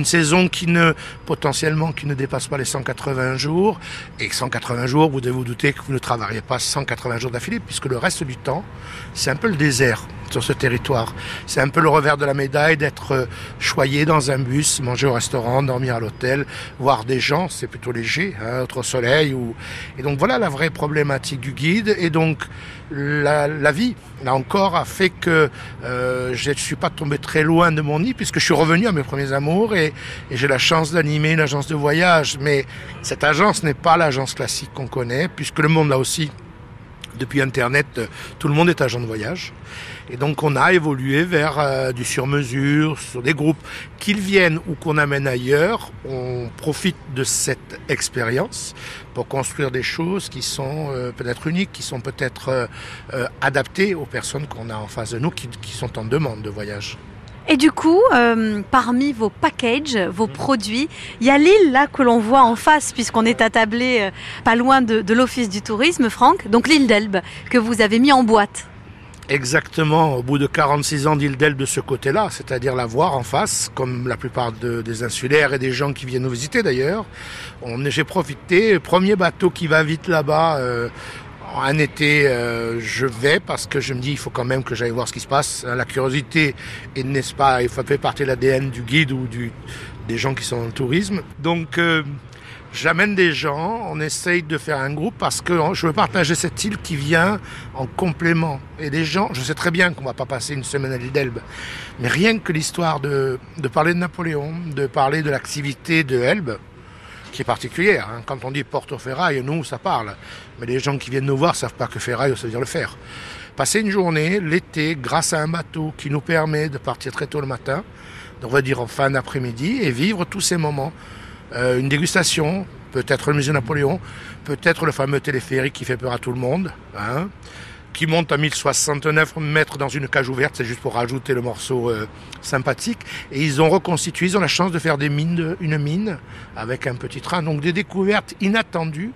une saison qui ne, potentiellement, qui ne dépasse pas les 180 jours. Et 180 jours, vous devez vous douter que vous ne travaillez pas 180 jours d'affilée, puisque le reste du temps, c'est un peu le désert sur ce territoire. C'est un peu le revers de la médaille d'être euh, choyé dans un bus, manger au restaurant, dormir à l'hôtel, voir des gens, c'est plutôt léger, hein, au soleil. Ou... Et donc voilà la vraie problématique du guide. Et donc la, la vie, là encore, a fait que euh, je ne suis pas tombé très loin de mon nid, puisque je suis revenu à mes premiers amours et, et j'ai la chance d'animer une agence de voyage. Mais cette agence n'est pas l'agence classique qu'on connaît, puisque le monde là aussi depuis Internet, tout le monde est agent de voyage. Et donc on a évolué vers euh, du sur-mesure, sur des groupes qu'ils viennent ou qu'on amène ailleurs. On profite de cette expérience pour construire des choses qui sont euh, peut-être uniques, qui sont peut-être euh, euh, adaptées aux personnes qu'on a en face de nous, qui sont en demande de voyage. Et du coup, euh, parmi vos packages, vos produits, il y a l'île là que l'on voit en face, puisqu'on est attablé euh, pas loin de, de l'Office du tourisme, Franck, donc l'île d'Elbe, que vous avez mis en boîte. Exactement, au bout de 46 ans d'île d'Elbe de ce côté-là, c'est-à-dire la voir en face, comme la plupart de- des insulaires et des gens qui viennent nous visiter d'ailleurs. On- J'ai profité, premier bateau qui va vite là-bas, euh, un été, euh, je vais parce que je me dis il faut quand même que j'aille voir ce qui se passe. La curiosité, et n'est-ce pas, il fait partie de l'ADN du guide ou des gens qui sont dans le tourisme. Donc euh, J'amène des gens, on essaye de faire un groupe parce que je veux partager cette île qui vient en complément. Et des gens, je sais très bien qu'on va pas passer une semaine à l'île d'Elbe, mais rien que l'histoire de, de parler de Napoléon, de parler de l'activité de Elbe, qui est particulière. hein. Quand on dit Porto Ferraille, nous, ça parle. Mais les gens qui viennent nous voir savent pas que ferraille, ça veut dire le fer. Passer une journée, l'été, grâce à un bateau qui nous permet de partir très tôt le matin, on va dire en fin d'après-midi, et vivre tous ces moments. Euh, une dégustation, peut-être le musée Napoléon, peut-être le fameux téléphérique qui fait peur à tout le monde, hein, qui monte à 1069 mètres dans une cage ouverte, c'est juste pour rajouter le morceau euh, sympathique. Et ils ont reconstitué, ils ont la chance de faire une mine avec un petit train, donc des découvertes inattendues,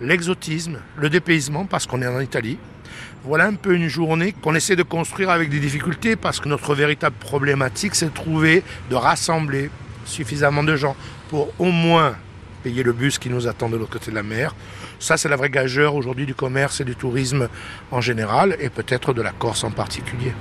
l'exotisme, le dépaysement, parce qu'on est en Italie. Voilà un peu une journée qu'on essaie de construire avec des difficultés, parce que notre véritable problématique, c'est de trouver, de rassembler suffisamment de gens pour au moins le bus qui nous attend de l'autre côté de la mer. Ça, c'est la vraie gageure aujourd'hui du commerce et du tourisme en général, et peut-être de la Corse en particulier.